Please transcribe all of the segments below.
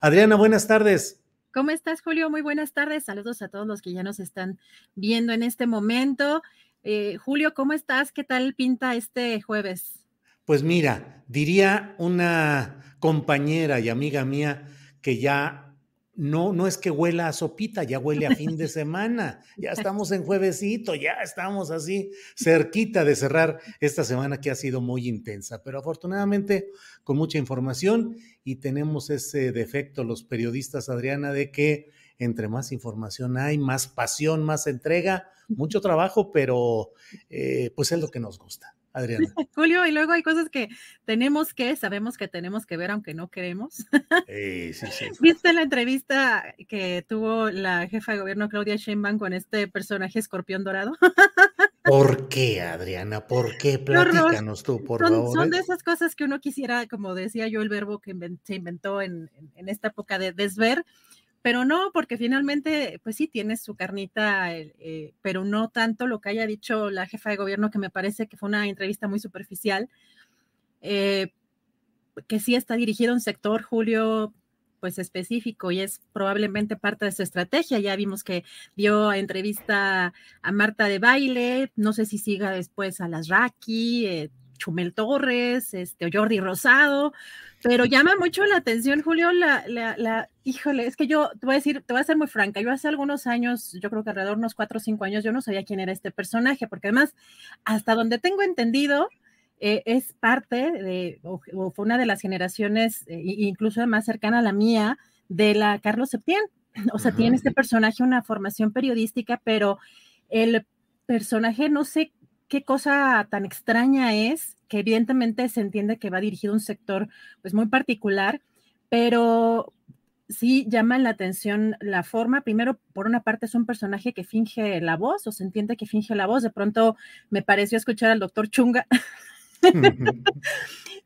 Adriana, buenas tardes. ¿Cómo estás, Julio? Muy buenas tardes. Saludos a todos los que ya nos están viendo en este momento. Eh, Julio, ¿cómo estás? ¿Qué tal pinta este jueves? Pues mira, diría una compañera y amiga mía que ya no, no es que huela a sopita, ya huele a fin de semana, ya estamos en juevesito, ya estamos así cerquita de cerrar esta semana que ha sido muy intensa, pero afortunadamente con mucha información y tenemos ese defecto los periodistas, Adriana, de que entre más información hay, más pasión, más entrega, mucho trabajo, pero eh, pues es lo que nos gusta. Adriana. Julio, y luego hay cosas que tenemos que, sabemos que tenemos que ver aunque no queremos. Sí, sí, sí. ¿Viste la entrevista que tuvo la jefa de gobierno Claudia Sheinbaum con este personaje escorpión dorado? ¿Por qué, Adriana? ¿Por qué? Platícanos tú, por son, favor. Son ¿eh? de esas cosas que uno quisiera, como decía yo, el verbo que se inventó en, en esta época de desver, pero no, porque finalmente, pues sí, tiene su carnita, eh, pero no tanto lo que haya dicho la jefa de gobierno, que me parece que fue una entrevista muy superficial, eh, que sí está dirigido a un sector, Julio, pues específico y es probablemente parte de su estrategia. Ya vimos que dio entrevista a Marta de Baile, no sé si siga después a las Raki, eh, Chumel Torres, este, Jordi Rosado, pero llama mucho la atención, Julio, la, la, la, híjole, es que yo te voy a decir, te voy a ser muy franca, yo hace algunos años, yo creo que alrededor de unos cuatro o cinco años, yo no sabía quién era este personaje, porque además, hasta donde tengo entendido, eh, es parte de, o, o, fue una de las generaciones, eh, incluso más cercana a la mía, de la Carlos Septién. O sea, uh -huh. tiene este personaje una formación periodística, pero el personaje, no sé qué cosa tan extraña es, que evidentemente se entiende que va dirigido a un sector pues muy particular, pero sí llama la atención la forma. Primero, por una parte, es un personaje que finge la voz, o se entiende que finge la voz. De pronto me pareció escuchar al doctor Chunga.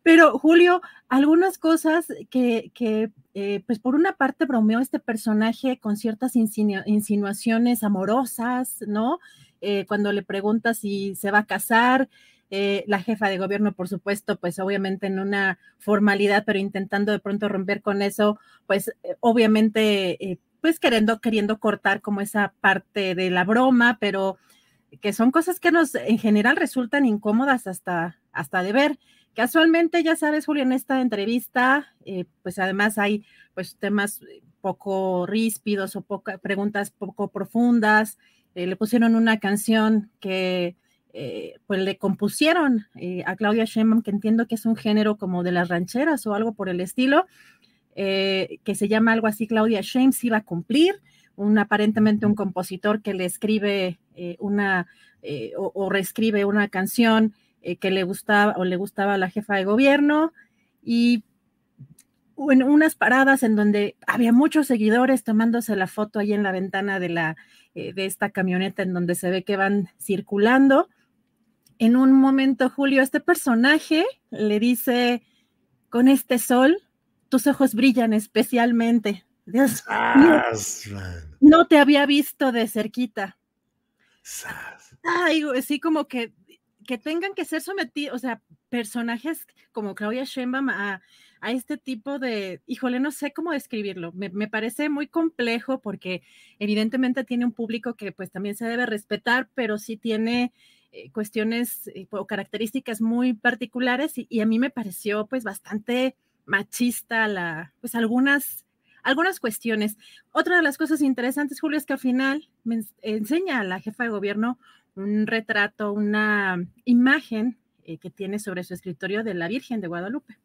Pero Julio, algunas cosas que, que eh, pues por una parte bromeó este personaje con ciertas insinu insinuaciones amorosas, ¿no? Eh, cuando le pregunta si se va a casar, eh, la jefa de gobierno, por supuesto, pues obviamente en una formalidad, pero intentando de pronto romper con eso, pues obviamente, pues queriendo, queriendo cortar como esa parte de la broma, pero que son cosas que nos en general resultan incómodas hasta, hasta de ver. Casualmente, ya sabes, Julio, en esta entrevista, eh, pues además hay pues temas poco ríspidos o poca, preguntas poco profundas. Eh, le pusieron una canción que eh, pues le compusieron eh, a Claudia Sheinbaum, que entiendo que es un género como de las rancheras o algo por el estilo, eh, que se llama algo así, Claudia Sheinbaum si va a cumplir, un aparentemente un compositor que le escribe una o, o reescribe una canción eh, que le gustaba o le gustaba a la jefa de gobierno y en unas paradas en donde había muchos seguidores tomándose la foto ahí en la ventana de, la, eh, de esta camioneta en donde se ve que van circulando. En un momento, Julio, este personaje le dice, con este sol, tus ojos brillan especialmente. Dios mío, no te había visto de cerquita. Ay, sí, como que que tengan que ser sometidos, o sea, personajes como Claudia Sheinbaum a, este tipo de, híjole, no sé cómo describirlo, me, parece muy complejo porque evidentemente tiene un público que pues también se debe respetar, pero sí tiene eh, cuestiones eh, o características muy particulares y, a mí me pareció pues bastante machista la, pues algunas algunas cuestiones. Otra de las cosas interesantes, Julio, es que al final me enseña a la jefa de gobierno un retrato, una imagen eh, que tiene sobre su escritorio de la Virgen de Guadalupe.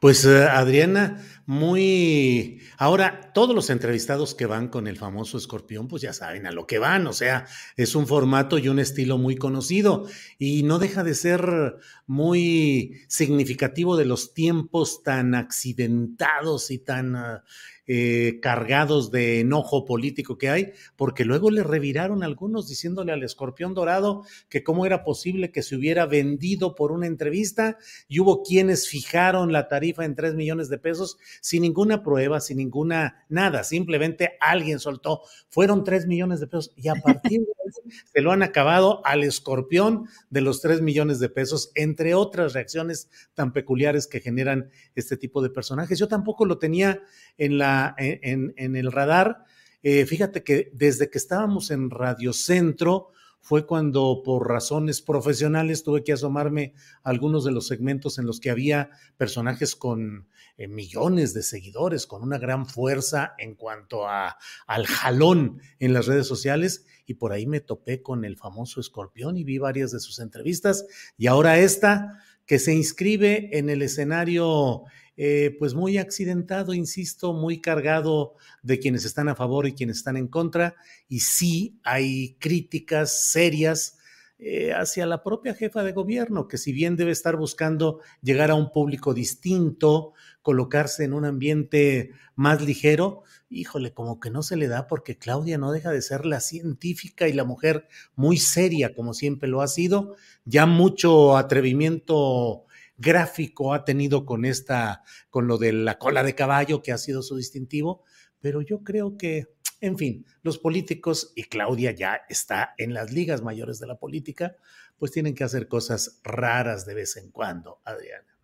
Pues eh, Adriana, muy... Ahora, todos los entrevistados que van con el famoso escorpión, pues ya saben a lo que van, o sea, es un formato y un estilo muy conocido. Y no deja de ser muy significativo de los tiempos tan accidentados y tan... Ah, eh, cargados de enojo político que hay, porque luego le reviraron algunos diciéndole al escorpión dorado que cómo era posible que se hubiera vendido por una entrevista y hubo quienes fijaron la tarifa en tres millones de pesos sin ninguna prueba, sin ninguna nada, simplemente alguien soltó, fueron tres millones de pesos y a partir de ahí se lo han acabado al escorpión de los tres millones de pesos, entre otras reacciones tan peculiares que generan este tipo de personajes. Yo tampoco lo tenía en, la, en, el radar. Eh, fíjate que desde que estábamos en Radio Centro fue cuando por razones profesionales tuve que asomarme a algunos de los segmentos en los que había personajes con eh, millones de seguidores, con una gran fuerza en cuanto a, al jalón en las redes sociales y por ahí me topé con el famoso escorpión y vi varias de sus entrevistas y ahora esta que se inscribe en el escenario eh, pues muy accidentado, insisto, muy cargado de quienes están a favor y quienes están en contra, y sí hay críticas serias eh, hacia la propia jefa de gobierno, que si bien debe estar buscando llegar a un público distinto, colocarse en un ambiente más ligero, híjole, como que no se le da porque Claudia no deja de ser la científica y la mujer muy seria, como siempre lo ha sido, ya mucho atrevimiento gráfico ha tenido con esta, con lo de la cola de caballo, que ha sido su distintivo, pero yo creo que, en fin, los políticos, y Claudia ya está en las ligas mayores de la política, pues tienen que hacer cosas raras de vez en cuando, Adriana.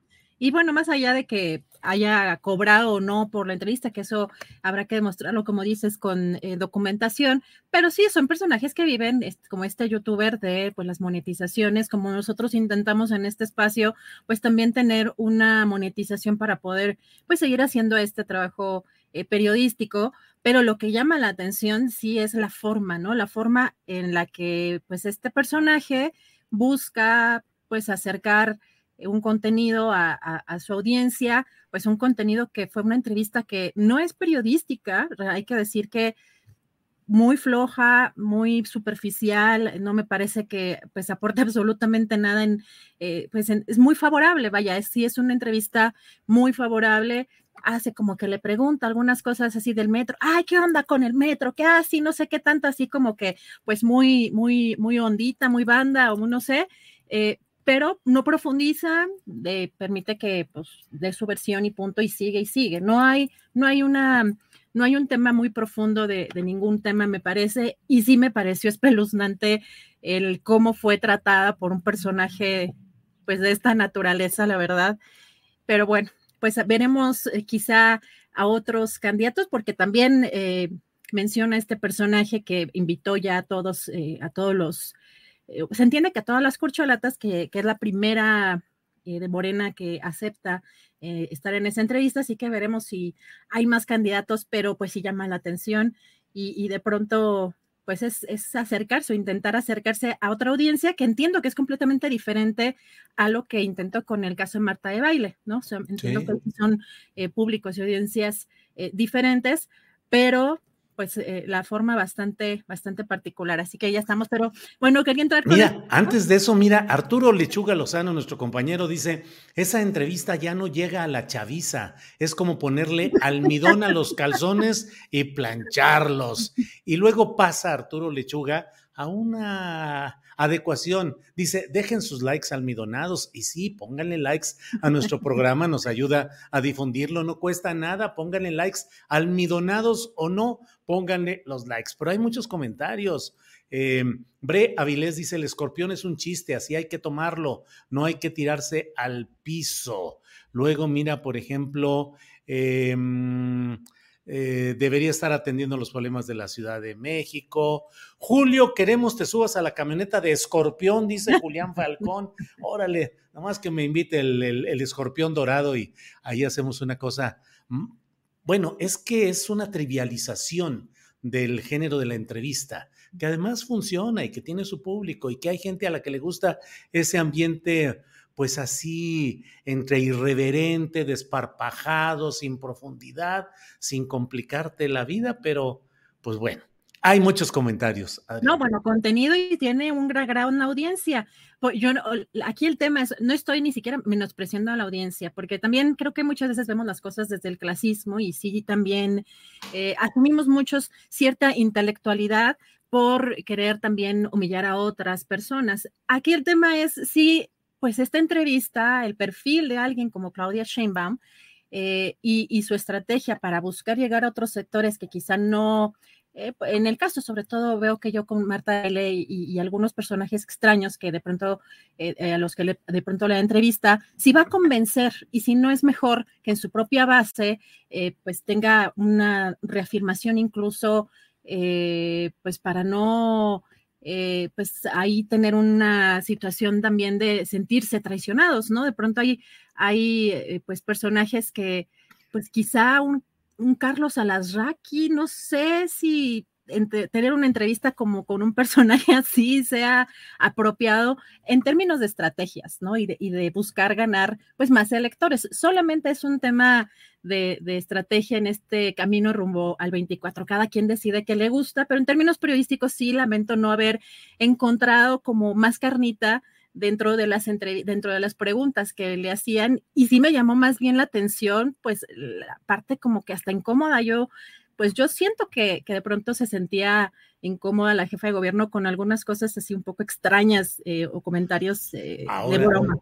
Y bueno, más allá de que haya cobrado o no por la entrevista, que eso habrá que demostrarlo, como dices, con eh, documentación, pero sí, son personajes que viven como este youtuber de pues, las monetizaciones, como nosotros intentamos en este espacio, pues también tener una monetización para poder pues seguir haciendo este trabajo eh, periodístico, pero lo que llama la atención sí es la forma, ¿no? La forma en la que pues este personaje busca pues acercar un contenido a, su audiencia, pues un contenido que fue una entrevista que no es periodística, hay que decir que muy floja, muy superficial, no me parece que pues aporte absolutamente nada en, eh, pues es muy favorable, vaya, es, sí es una entrevista muy favorable, hace como que le pregunta algunas cosas así del metro, ay, ¿qué onda con el metro? ¿Qué así? No sé qué tanto, así como que pues muy, muy, muy hondita, muy banda o no sé, eh, pero no profundiza, permite que pues, dé su versión y punto y sigue y sigue. No hay, no hay una, no hay un tema muy profundo de, ningún tema, me parece, y sí me pareció espeluznante el cómo fue tratada por un personaje pues de esta naturaleza, la verdad. Pero bueno, pues veremos eh, quizá a otros candidatos, porque también eh, menciona este personaje que invitó ya a todos, eh, a todos los eh, se entiende que a todas las corcholatas, que, es la primera eh, de Morena que acepta eh, estar en esa entrevista, así que veremos si hay más candidatos, pero pues sí llama la atención y, de pronto pues es, acercarse o intentar acercarse a otra audiencia que entiendo que es completamente diferente a lo que intentó con el caso de Marta de Baile, ¿no? entiendo que son públicos y audiencias diferentes, pero pues eh, la forma bastante, bastante particular. Así que ya estamos, pero bueno, quería entrar con Mira, antes de eso, mira, Arturo Lechuga Lozano, nuestro compañero, dice, esa entrevista ya no llega a la chaviza, es como ponerle almidón a los calzones y plancharlos. Y luego pasa Arturo Lechuga a una adecuación. Dice, dejen sus likes almidonados y sí, pónganle likes a nuestro programa, nos ayuda a difundirlo, no cuesta nada, pónganle likes almidonados o no, pónganle los likes. Pero hay muchos comentarios. Eh, Bre Avilés dice, el escorpión es un chiste, así hay que tomarlo, no hay que tirarse al piso. Luego mira, por ejemplo, eh, eh, debería estar atendiendo los problemas de la Ciudad de México. Julio, queremos te subas a la camioneta de escorpión, dice Julián Falcón. Órale, nomás que me invite el, escorpión dorado y ahí hacemos una cosa. Mm, bueno, es que es una trivialización del género de la entrevista, que además funciona y que tiene su público y que hay gente a la que le gusta ese ambiente pues así entre irreverente, desparpajado, sin profundidad, sin complicarte la vida, pero pues bueno, hay muchos comentarios. No, bueno, contenido y tiene un gran, gran audiencia. Yo aquí el tema es, no estoy ni siquiera menospreciando a la audiencia, porque también creo que muchas veces vemos las cosas desde el clasismo y sí también eh, asumimos muchos cierta intelectualidad por querer también humillar a otras personas. Aquí el tema es si pues esta entrevista, el perfil de alguien como Claudia Sheinbaum eh, y, su estrategia para buscar llegar a otros sectores que quizá no, eh, en el caso sobre todo veo que yo con Marta L y, algunos personajes extraños que de pronto, eh, a los que de pronto la entrevista, si va a convencer y si no es mejor que en su propia base, pues tenga una reafirmación incluso, pues para no eh, pues ahí tener una situación también de sentirse traicionados, ¿no? De pronto hay, hay eh, pues personajes que, pues quizá un, un Carlos Alasraqui, no sé si tener una entrevista como con un personaje así sea apropiado en términos de estrategias, ¿no? Y de, buscar ganar pues más electores. Solamente es un tema de, de, estrategia en este camino rumbo al 24. Cada quien decide qué le gusta, pero en términos periodísticos sí lamento no haber encontrado como más carnita dentro de las dentro de las preguntas que le hacían y sí me llamó más bien la atención, pues la parte como que hasta incómoda. Yo pues yo siento que, de pronto se sentía incómoda la jefa de gobierno con algunas cosas así un poco extrañas eh, o comentarios eh, de broma.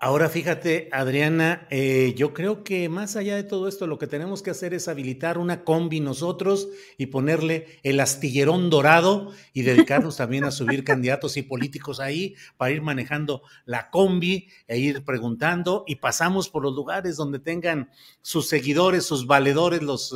Ahora fíjate, Adriana, eh, yo creo que más allá de todo esto, lo que tenemos que hacer es habilitar una combi nosotros y ponerle el astillerón dorado y dedicarnos también a subir candidatos y políticos ahí para ir manejando la combi e ir preguntando y pasamos por los lugares donde tengan sus seguidores, sus valedores, los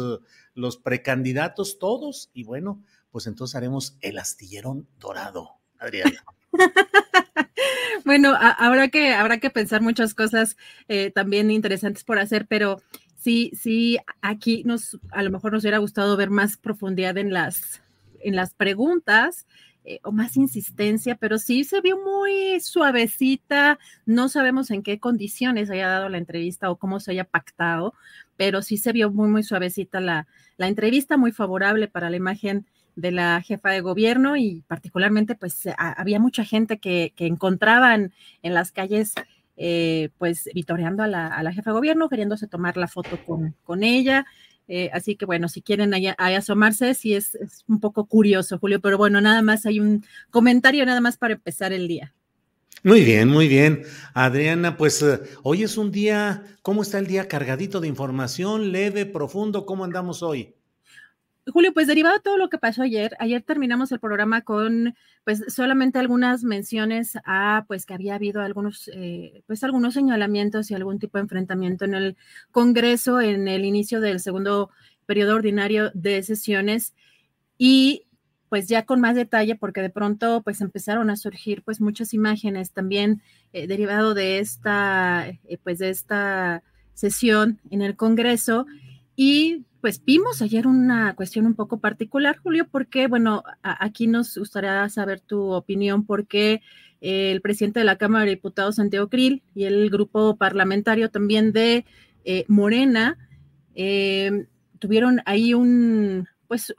los precandidatos todos y bueno, pues entonces haremos el astillerón dorado, Adriana. bueno, habrá que, habrá que pensar muchas cosas eh, también interesantes por hacer, pero sí, sí, aquí nos, a lo mejor nos hubiera gustado ver más profundidad en las, en las preguntas. Eh, o más insistencia, pero sí se vio muy suavecita. No sabemos en qué condiciones haya dado la entrevista o cómo se haya pactado, pero sí se vio muy, muy suavecita la, la entrevista, muy favorable para la imagen de la jefa de gobierno y particularmente pues había mucha gente que, que encontraban en las calles eh, pues vitoreando a la, a la, jefa de gobierno, queriéndose tomar la foto con, con ella. Eh, así que bueno, si quieren ahí, asomarse, sí es, es, un poco curioso, Julio, pero bueno, nada más hay un comentario nada más para empezar el día. Muy bien, muy bien. Adriana, pues eh, hoy es un día, ¿cómo está el día cargadito de información, leve, profundo? ¿Cómo andamos hoy? Julio, pues derivado de todo lo que pasó ayer, ayer terminamos el programa con pues solamente algunas menciones a pues que había habido algunos eh, pues algunos señalamientos y algún tipo de enfrentamiento en el Congreso en el inicio del segundo periodo ordinario de sesiones. Y pues ya con más detalle porque de pronto pues empezaron a surgir pues muchas imágenes también eh, derivado de esta eh, pues de esta sesión en el Congreso y pues vimos ayer una cuestión un poco particular, Julio, porque, bueno, aquí nos gustaría saber tu opinión, porque el presidente de la Cámara de Diputados, Santiago Krill, y el grupo parlamentario también de eh, Morena, eh, tuvieron ahí un, pues,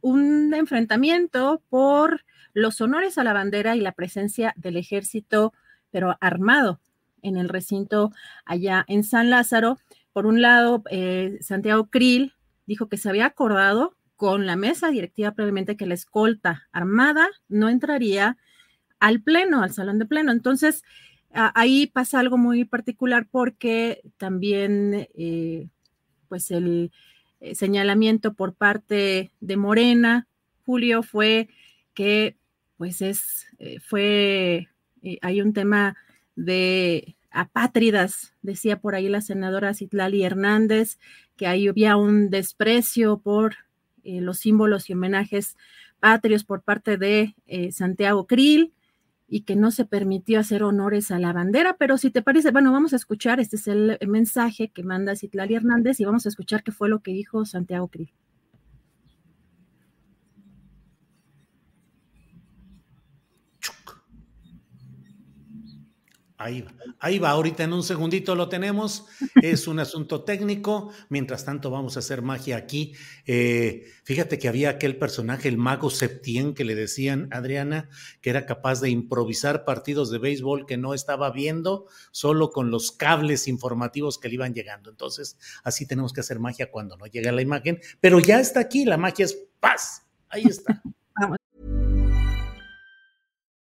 un enfrentamiento por los honores a la bandera y la presencia del ejército, pero armado en el recinto allá en San Lázaro. Por un lado, eh, Santiago Krill dijo que se había acordado con la mesa directiva previamente que la escolta armada no entraría al pleno, al salón de pleno. Entonces, ahí pasa algo muy particular porque también, eh, pues, el eh, señalamiento por parte de Morena, Julio, fue que pues es, fue, hay un tema de apátridas, decía por ahí la senadora Citlali Hernández, que ahí había un desprecio por eh, los símbolos y homenajes patrios por parte de Santiago Krill y que no se permitió hacer honores a la bandera, pero si te parece, bueno, vamos a escuchar, este es el mensaje que manda Citlali Hernández y vamos a escuchar qué fue lo que dijo Santiago Krill. Ahí va, ahí va, ahorita en un segundito lo tenemos, es un asunto técnico, mientras tanto vamos a hacer magia aquí. Eh, fíjate que había aquel personaje, el mago Septien, que le decían, Adriana, que era capaz de improvisar partidos de béisbol que no estaba viendo, solo con los cables informativos que le iban llegando. Entonces, así tenemos que hacer magia cuando no llega la imagen, pero ya está aquí, la magia es paz, ahí está.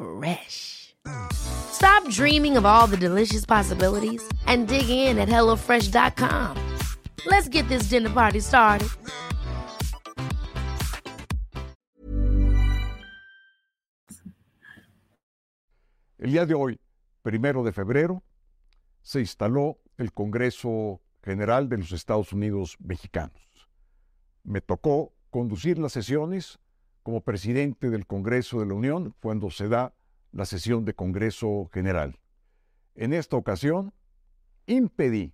Fresh. Stop dreaming of all the delicious possibilities and dig in at HelloFresh.com. Let's get this dinner party started. El día de hoy, primero de febrero, se instaló el Congreso General de los Estados Unidos Mexicanos. Me tocó conducir las sesiones como presidente del Congreso de la Unión cuando se da la sesión de Congreso General. En esta ocasión, impedí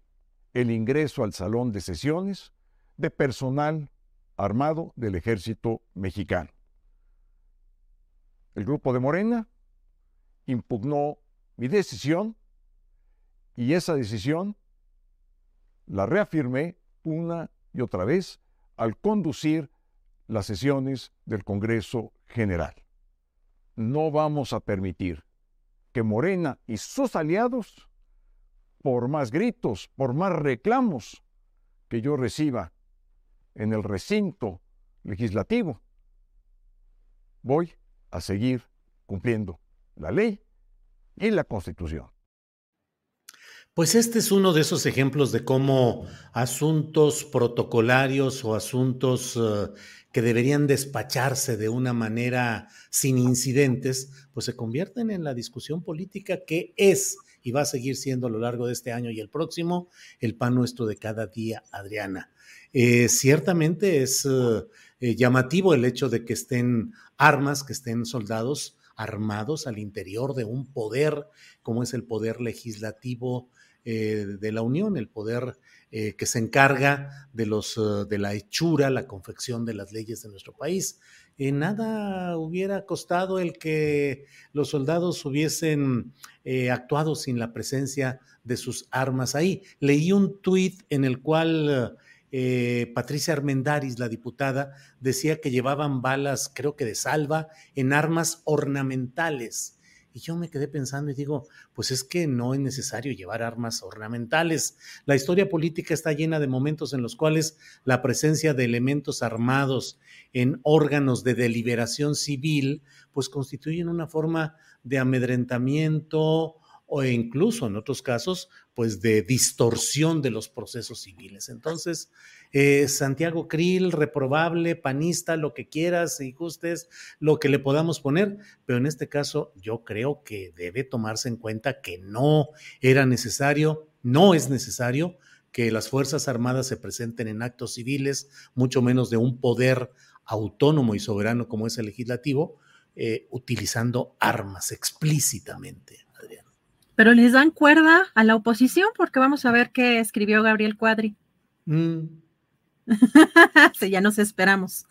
el ingreso al salón de sesiones de personal armado del ejército mexicano. El grupo de Morena impugnó mi decisión y esa decisión la reafirmé una y otra vez al conducir las sesiones del Congreso General. No vamos a permitir que Morena y sus aliados, por más gritos, por más reclamos que yo reciba en el recinto legislativo, voy a seguir cumpliendo la ley y la constitución. Pues este es uno de esos ejemplos de cómo asuntos protocolarios o asuntos eh, que deberían despacharse de una manera sin incidentes, pues se convierten en la discusión política que es y va a seguir siendo a lo largo de este año y el próximo el pan nuestro de cada día, Adriana. Eh, ciertamente es eh, llamativo el hecho de que estén armas, que estén soldados armados al interior de un poder como es el poder legislativo eh, de la Unión, el poder eh, que se encarga de, los, eh, de la hechura, la confección de las leyes de nuestro país. nada hubiera costado el que los soldados hubiesen actuado sin la presencia de sus armas ahí. Leí un tuit en el cual Patricia Armendaris, la diputada, decía que llevaban balas, creo que de salva, en armas ornamentales y yo me quedé pensando y digo, pues es que no es necesario llevar armas ornamentales. La historia política está llena de momentos en los cuales la presencia de elementos armados en órganos de deliberación civil, pues constituyen una forma de amedrentamiento o incluso en otros casos, pues de distorsión de los procesos civiles. Entonces, eh, Santiago Krill, reprobable, panista, lo que quieras y gustes, lo que le podamos poner, pero en este caso yo creo que debe tomarse en cuenta que no era necesario, no es necesario que las Fuerzas Armadas se presenten en actos civiles, mucho menos de un poder autónomo y soberano como es el legislativo, eh, utilizando armas explícitamente. Pero les dan cuerda a la oposición porque vamos a ver qué escribió Gabriel Cuadri. Mm. sí, ya nos esperamos.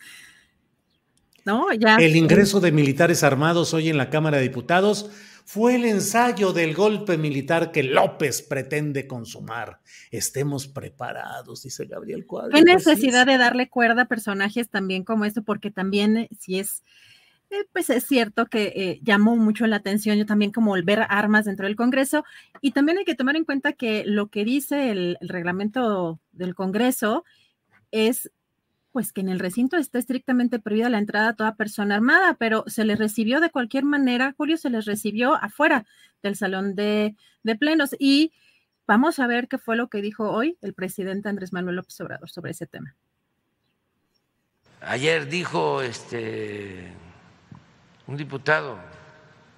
¿No? Ya. El ingreso de militares armados hoy en la Cámara de Diputados fue el ensayo del golpe militar que López pretende consumar. Estemos preparados, dice Gabriel Cuadri. ¿Qué necesidad de darle cuerda a personajes también como esto? Porque también eh, si es eh, pues es cierto que eh, llamó mucho la atención yo también como el ver armas dentro del Congreso y también hay que tomar en cuenta que lo que dice el, reglamento del Congreso es pues que en el recinto está estrictamente prohibida la entrada a toda persona armada, pero se les recibió de cualquier manera, Julio, se les recibió afuera del salón de, de plenos y vamos a ver qué fue lo que dijo hoy el presidente Andrés Manuel López Obrador sobre ese tema. Ayer dijo este un diputado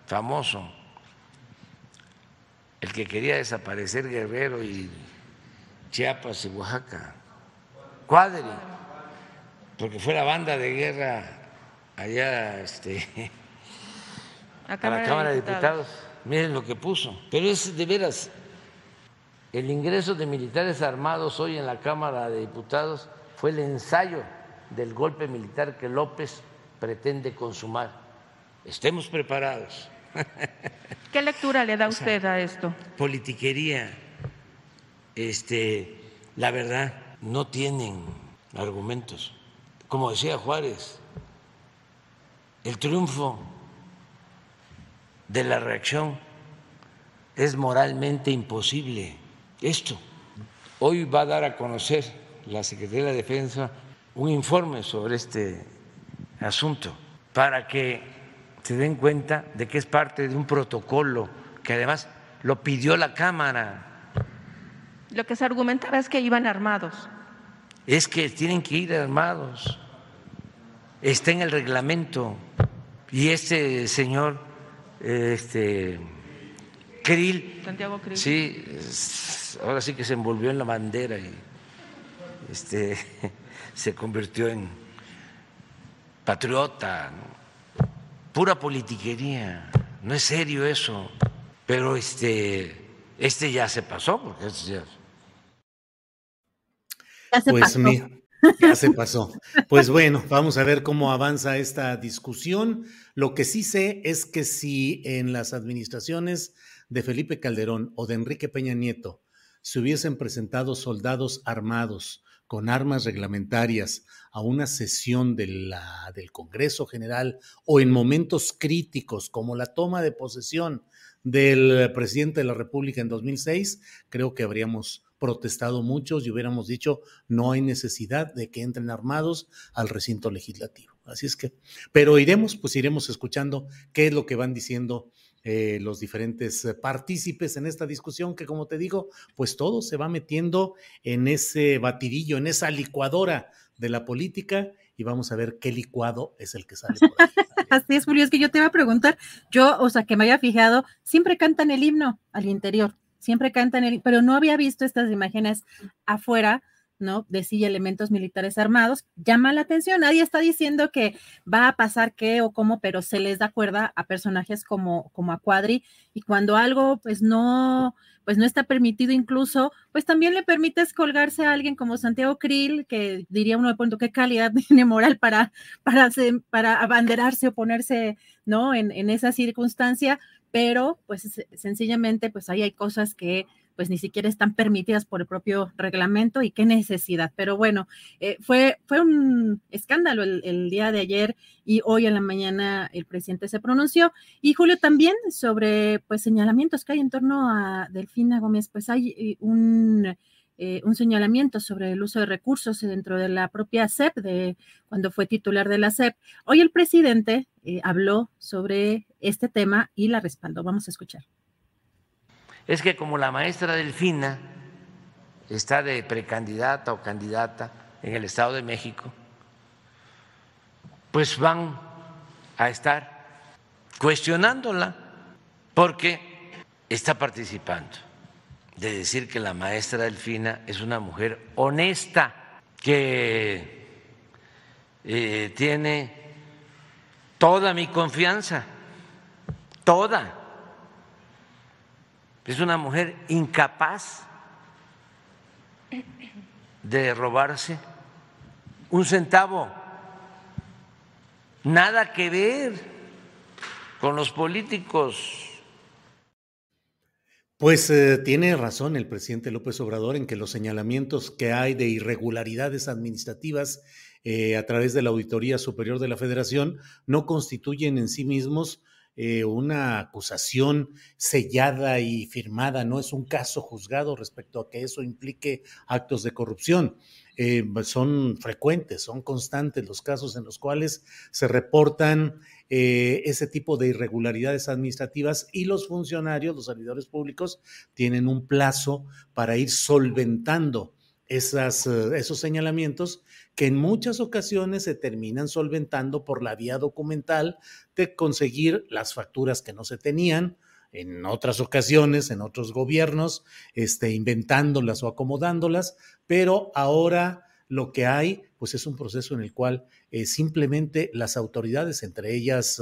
famoso, el que quería desaparecer Guerrero y Chiapas y Oaxaca, Cuadri, porque fue la banda de guerra allá este, a, la Cámara de Diputados. Miren lo que puso. Pero es de veras, el ingreso de militares armados hoy en la Cámara de Diputados fue el ensayo del golpe militar que López pretende consumar estemos preparados. ¿Qué lectura le da usted a esto? Politiquería, este, la verdad, no tienen argumentos. Como decía Juárez, el triunfo de la reacción es moralmente imposible. Esto, hoy va a dar a conocer la Secretaría de la Defensa un informe sobre este asunto para que se den cuenta de que es parte de un protocolo que además lo pidió la Cámara. Lo que se argumentaba es que iban armados. Es que tienen que ir armados. Está en el reglamento. Y este señor, este Krill, Santiago Krill. sí, ahora sí que se envolvió en la bandera y este, se convirtió en patriota. ¿no? Pura politiquería, no es serio eso. Pero este, este ya se pasó, porque este ya... ya se pues pasó. ya se pasó. Pues bueno, vamos a ver cómo avanza esta discusión. Lo que sí sé es que si en las administraciones de Felipe Calderón o de Enrique Peña Nieto se hubiesen presentado soldados armados con armas reglamentarias a una sesión del Congreso General o en momentos críticos como la toma de posesión del presidente de la República en 2006, creo que habríamos protestado muchos y hubiéramos dicho no hay necesidad de que entren armados al recinto legislativo. Así es que, pero iremos, pues iremos escuchando qué es lo que van diciendo eh, los diferentes eh, partícipes en esta discusión, que como te digo, pues todo se va metiendo en ese batidillo, en esa licuadora de la política y vamos a ver qué licuado es el que sale. Por. Así es, Julio, es que yo te iba a preguntar, yo, o sea, que me haya fijado, siempre cantan el himno al interior, siempre cantan el, pero no había visto estas imágenes afuera ¿no? De sí elementos militares armados, llama la atención. Nadie está diciendo que va a pasar qué o cómo, pero se les da cuerda a personajes como, como a Cuadri y cuando algo pues no, pues no está permitido incluso, pues también le permites colgarse a alguien como Santiago Krill, que diría uno de pronto qué calidad tiene moral para, para, para abanderarse o ponerse, ¿no? En, en esa circunstancia, pero pues sencillamente pues ahí hay cosas que pues ni siquiera están permitidas por el propio reglamento y qué necesidad. Pero bueno, eh, fue, fue un escándalo el, día de ayer y hoy en la mañana el presidente se pronunció. Y Julio también sobre pues señalamientos que hay en torno a Delfina Gómez, pues hay eh, un... Eh, un señalamiento sobre el uso de recursos dentro de la propia CEP, de cuando fue titular de la CEP. Hoy el presidente habló sobre este tema y la respaldó. Vamos a escuchar es que como la maestra Delfina está de precandidata o candidata en el Estado de México, pues van a estar cuestionándola porque está participando de decir que la maestra Delfina es una mujer honesta, que eh, tiene toda mi confianza, toda Es una mujer incapaz de robarse un centavo. Nada que ver con los políticos. Pues eh, tiene razón el presidente López Obrador en que los señalamientos que hay de irregularidades administrativas eh, a través de la Auditoría Superior de la Federación no constituyen en sí mismos eh, una acusación sellada y firmada, no es un caso juzgado respecto a que eso implique actos de corrupción. Eh, son frecuentes, son constantes los casos en los cuales se reportan eh, ese tipo de irregularidades administrativas y los funcionarios, los servidores públicos, tienen un plazo para ir solventando esas, esos señalamientos que en muchas ocasiones se terminan solventando por la vía documental de conseguir las facturas que no se tenían, en otras ocasiones, en otros gobiernos, este, inventándolas o acomodándolas, pero ahora lo que hay, pues es un proceso en el cual eh, simplemente las autoridades, entre ellas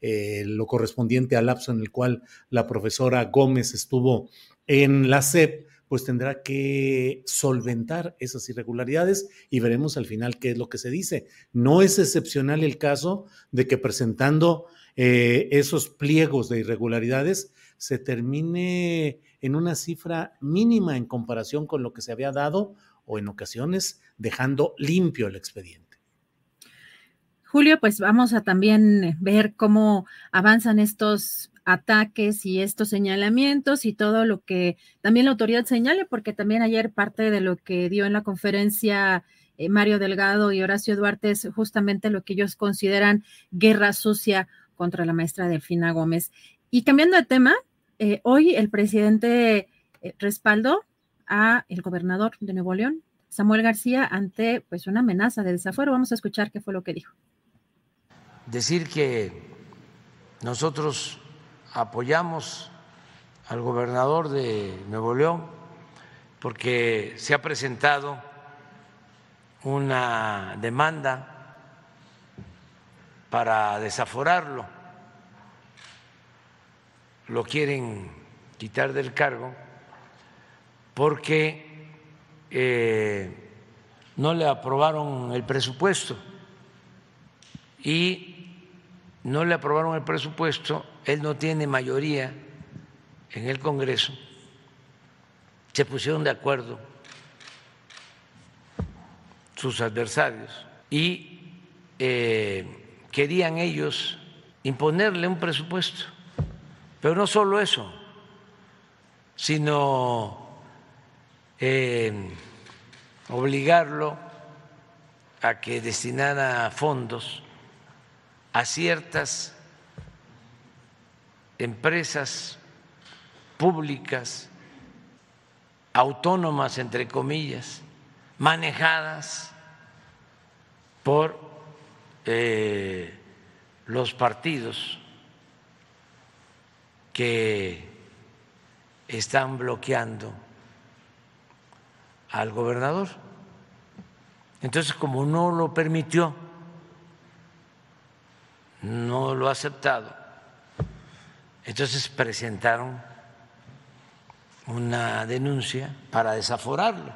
eh, lo correspondiente al lapso en el cual la profesora Gómez estuvo en la SEP, pues tendrá que solventar esas irregularidades y veremos al final qué es lo que se dice. No es excepcional el caso de que presentando eh, esos pliegos de irregularidades se termine en una cifra mínima en comparación con lo que se había dado o en ocasiones dejando limpio el expediente. Julio, pues vamos a también ver cómo avanzan estos ataques y estos señalamientos y todo lo que también la autoridad señale, porque también ayer parte de lo que dio en la conferencia eh, Mario Delgado y Horacio Duarte es justamente lo que ellos consideran guerra sucia contra la maestra Delfina Gómez. Y cambiando de tema, eh, hoy el presidente eh, respaldó a el gobernador de Nuevo León, Samuel García, ante pues una amenaza de desafuero. Vamos a escuchar qué fue lo que dijo. Decir que nosotros apoyamos al gobernador de Nuevo León porque se ha presentado una demanda para desaforarlo. Lo quieren quitar del cargo porque eh, no le aprobaron el presupuesto y no le aprobaron el presupuesto, él no tiene mayoría en el Congreso, se pusieron de acuerdo sus adversarios y eh, querían ellos imponerle un presupuesto. Pero no solo eso, sino eh, obligarlo a que destinara fondos a ciertas empresas públicas, autónomas, entre comillas, manejadas por eh, los partidos que están bloqueando al gobernador. Entonces, como no lo permitió, no lo ha aceptado. Entonces presentaron una denuncia para desaforarlo.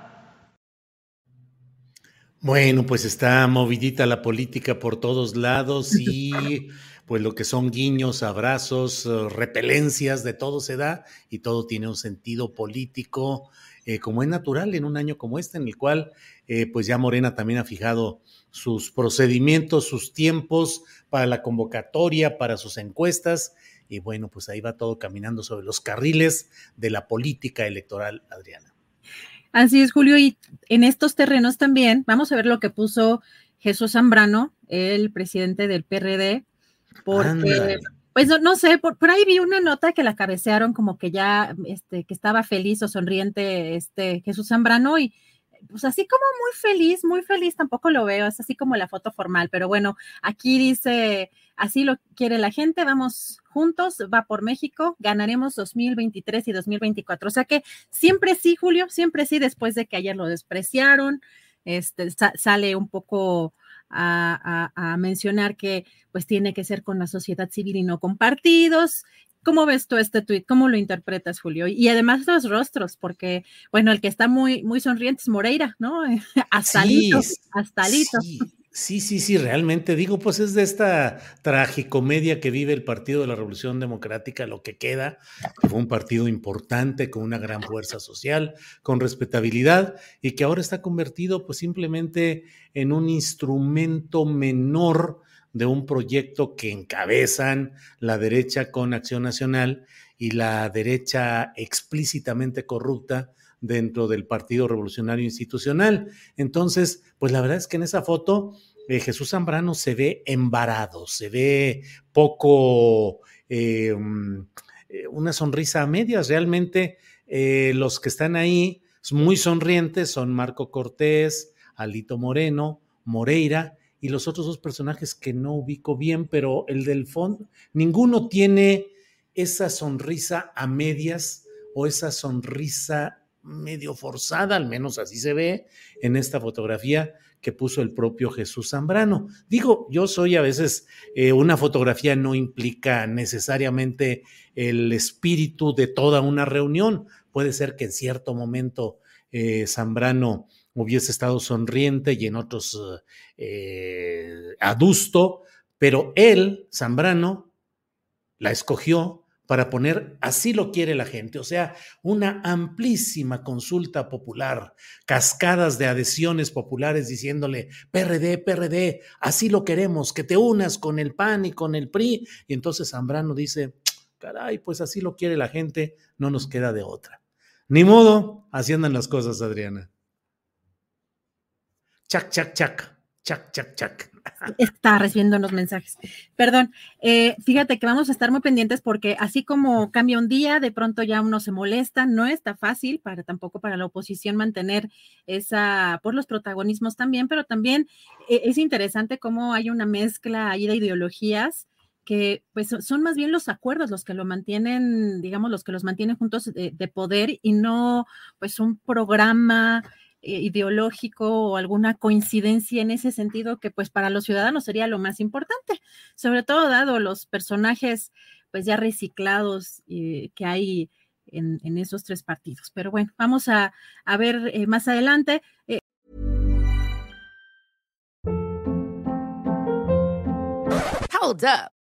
Bueno, pues está movidita la política por todos lados y pues lo que son guiños, abrazos, repelencias, de todo se da y todo tiene un sentido político, eh, como es natural en un año como este, en el cual eh, pues ya Morena también ha fijado sus procedimientos, sus tiempos para la convocatoria, para sus encuestas. Y bueno, pues ahí va todo caminando sobre los carriles de la política electoral, Adriana. Así es, Julio. Y en estos terrenos también vamos a ver lo que puso Jesús Zambrano, el presidente del PRD, porque, pues no, sé, por, por, ahí vi una nota que la cabecearon como que ya, este, que estaba feliz o sonriente este Jesús Zambrano y pues así como muy feliz, muy feliz, tampoco lo veo, es así como la foto formal, pero bueno, aquí dice, así lo quiere la gente, vamos juntos, va por México, ganaremos 2023 y 2024. O sea que siempre sí, Julio, siempre sí, después de que ayer lo despreciaron, este, sale un poco a, a, mencionar que pues tiene que ser con la sociedad civil y no con partidos, ¿Cómo ves tú este tuit? ¿Cómo lo interpretas, Julio? Y además los rostros, porque, bueno, el que está muy, muy sonriente es Moreira, ¿no? hasta sí, hasta Sí, sí, sí, realmente digo, pues es de esta tragicomedia que vive el Partido de la Revolución Democrática, lo que queda, que fue un partido importante, con una gran fuerza social, con respetabilidad, y que ahora está convertido pues simplemente en un instrumento menor de un proyecto que encabezan la derecha con Acción Nacional y la derecha explícitamente corrupta dentro del Partido Revolucionario Institucional. Entonces, pues la verdad es que en esa foto eh, Jesús Zambrano se ve embarado, se ve poco, eh, mm, eh, una sonrisa a medias. Realmente los que están ahí muy sonrientes son Marco Cortés, Alito Moreno, Moreira y los otros dos personajes que no ubico bien, pero el del fondo, ninguno tiene esa sonrisa a medias o esa sonrisa medio forzada, al menos así se ve en esta fotografía que puso el propio Jesús Zambrano. Digo, yo soy a veces, eh, una fotografía no implica necesariamente el espíritu de toda una reunión. Puede ser que en cierto momento eh, Zambrano hubiese estado sonriente y en otros eh, adusto, pero él, Zambrano, la escogió para poner así lo quiere la gente, o sea, una amplísima consulta popular, cascadas de adhesiones populares diciéndole, PRD, PRD, así lo queremos, que te unas con el PAN y con el PRI. Y entonces Zambrano dice, caray, pues así lo quiere la gente, no nos queda de otra. Ni modo, así andan las cosas, Adriana. Chac, chac, chac, chac, chac, chac. Está recibiendo unos mensajes. Perdón, eh, fíjate que vamos a estar muy pendientes porque así como cambia un día, de pronto ya uno se molesta, no está fácil para tampoco para la oposición mantener esa, por los protagonismos también, pero también eh, es interesante cómo hay una mezcla ahí de ideologías que pues son más bien los acuerdos los que lo mantienen, digamos, los que los mantienen juntos de, de poder y no pues un programa eh, ideológico o alguna coincidencia en ese sentido que pues para los ciudadanos sería lo más importante, sobre todo dado los personajes pues ya reciclados eh, que hay en, esos tres partidos. Pero bueno, vamos a, a ver eh, más adelante. Eh. Hold up.